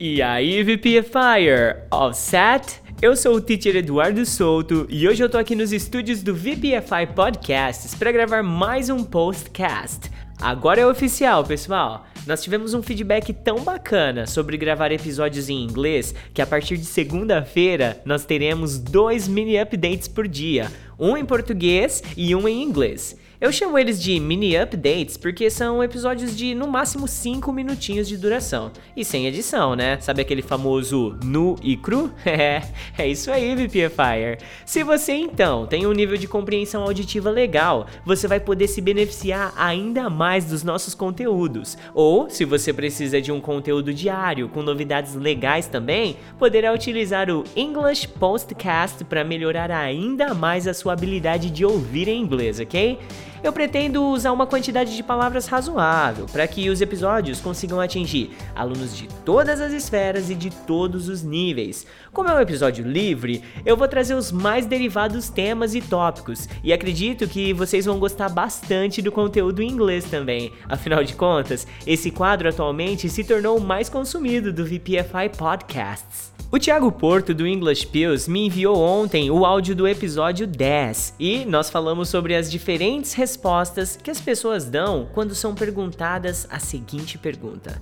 E aí, VPFire, all set? Eu sou o teacher Eduardo Souto e hoje eu tô aqui nos estúdios do VPFI Podcasts para gravar mais um postcast. Agora é oficial, pessoal. Nós tivemos um feedback tão bacana sobre gravar episódios em inglês que a partir de segunda-feira nós teremos dois mini updates por dia, um em português e um em inglês. Eu chamo eles de mini updates porque são episódios de no máximo 5 minutinhos de duração e sem edição, né? Sabe aquele famoso nu e cru? É, é isso aí, VPFire. Se você então tem um nível de compreensão auditiva legal, você vai poder se beneficiar ainda mais dos nossos conteúdos. Ou, se você precisa de um conteúdo diário com novidades legais também, poderá utilizar o English Postcast para melhorar ainda mais a sua habilidade de ouvir em inglês, ok? Eu pretendo usar uma quantidade de palavras razoável para que os episódios consigam atingir alunos de todas as esferas e de todos os níveis. Como é um episódio livre, eu vou trazer os mais derivados temas e tópicos, e acredito que vocês vão gostar bastante do conteúdo em inglês também. Afinal de contas, esse quadro atualmente se tornou o mais consumido do VPFI Podcasts. O Thiago Porto do English Pills me enviou ontem o áudio do episódio 10 e nós falamos sobre as diferentes respostas que as pessoas dão quando são perguntadas a seguinte pergunta: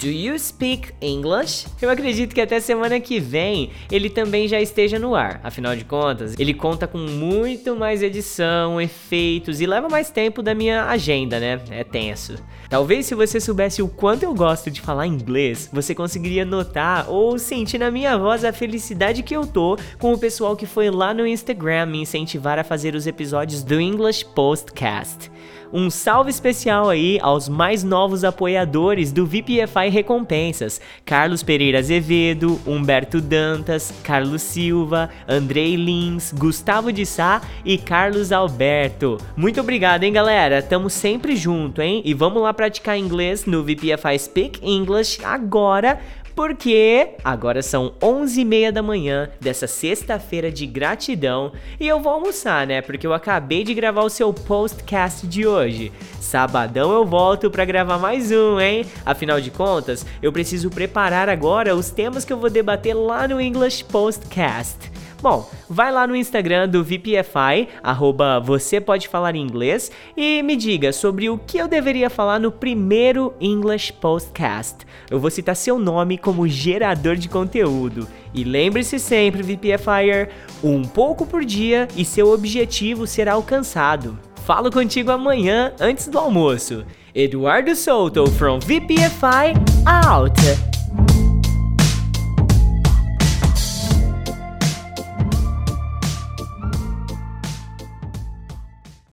Do you speak English? Eu acredito que até semana que vem ele também já esteja no ar. Afinal de contas, ele conta com muito mais edição, efeitos e leva mais tempo da minha agenda, né? É tenso. Talvez se você soubesse o quanto eu gosto de falar inglês, você conseguiria notar ou sentir na minha voz a felicidade que eu tô com o pessoal que foi lá no Instagram me incentivar a fazer os episódios do English Postcast. Um salve especial aí aos mais novos apoiadores do VPFI Recompensas: Carlos Pereira Azevedo, Humberto Dantas, Carlos Silva, Andrei Lins, Gustavo de Sá e Carlos Alberto. Muito obrigado, hein, galera? Tamo sempre junto, hein? E vamos lá praticar inglês no VPFI Speak English agora porque agora são 11h30 da manhã dessa sexta-feira de gratidão e eu vou almoçar, né? Porque eu acabei de gravar o seu postcast de hoje. Sabadão eu volto para gravar mais um, hein? Afinal de contas, eu preciso preparar agora os temas que eu vou debater lá no English Postcast. Bom, vai lá no Instagram do VPFI, arroba você pode falar inglês, e me diga sobre o que eu deveria falar no primeiro English Postcast. Eu vou citar seu nome como gerador de conteúdo. E lembre-se sempre, VPFire, um pouco por dia e seu objetivo será alcançado. Falo contigo amanhã antes do almoço. Eduardo Souto from VPFI out!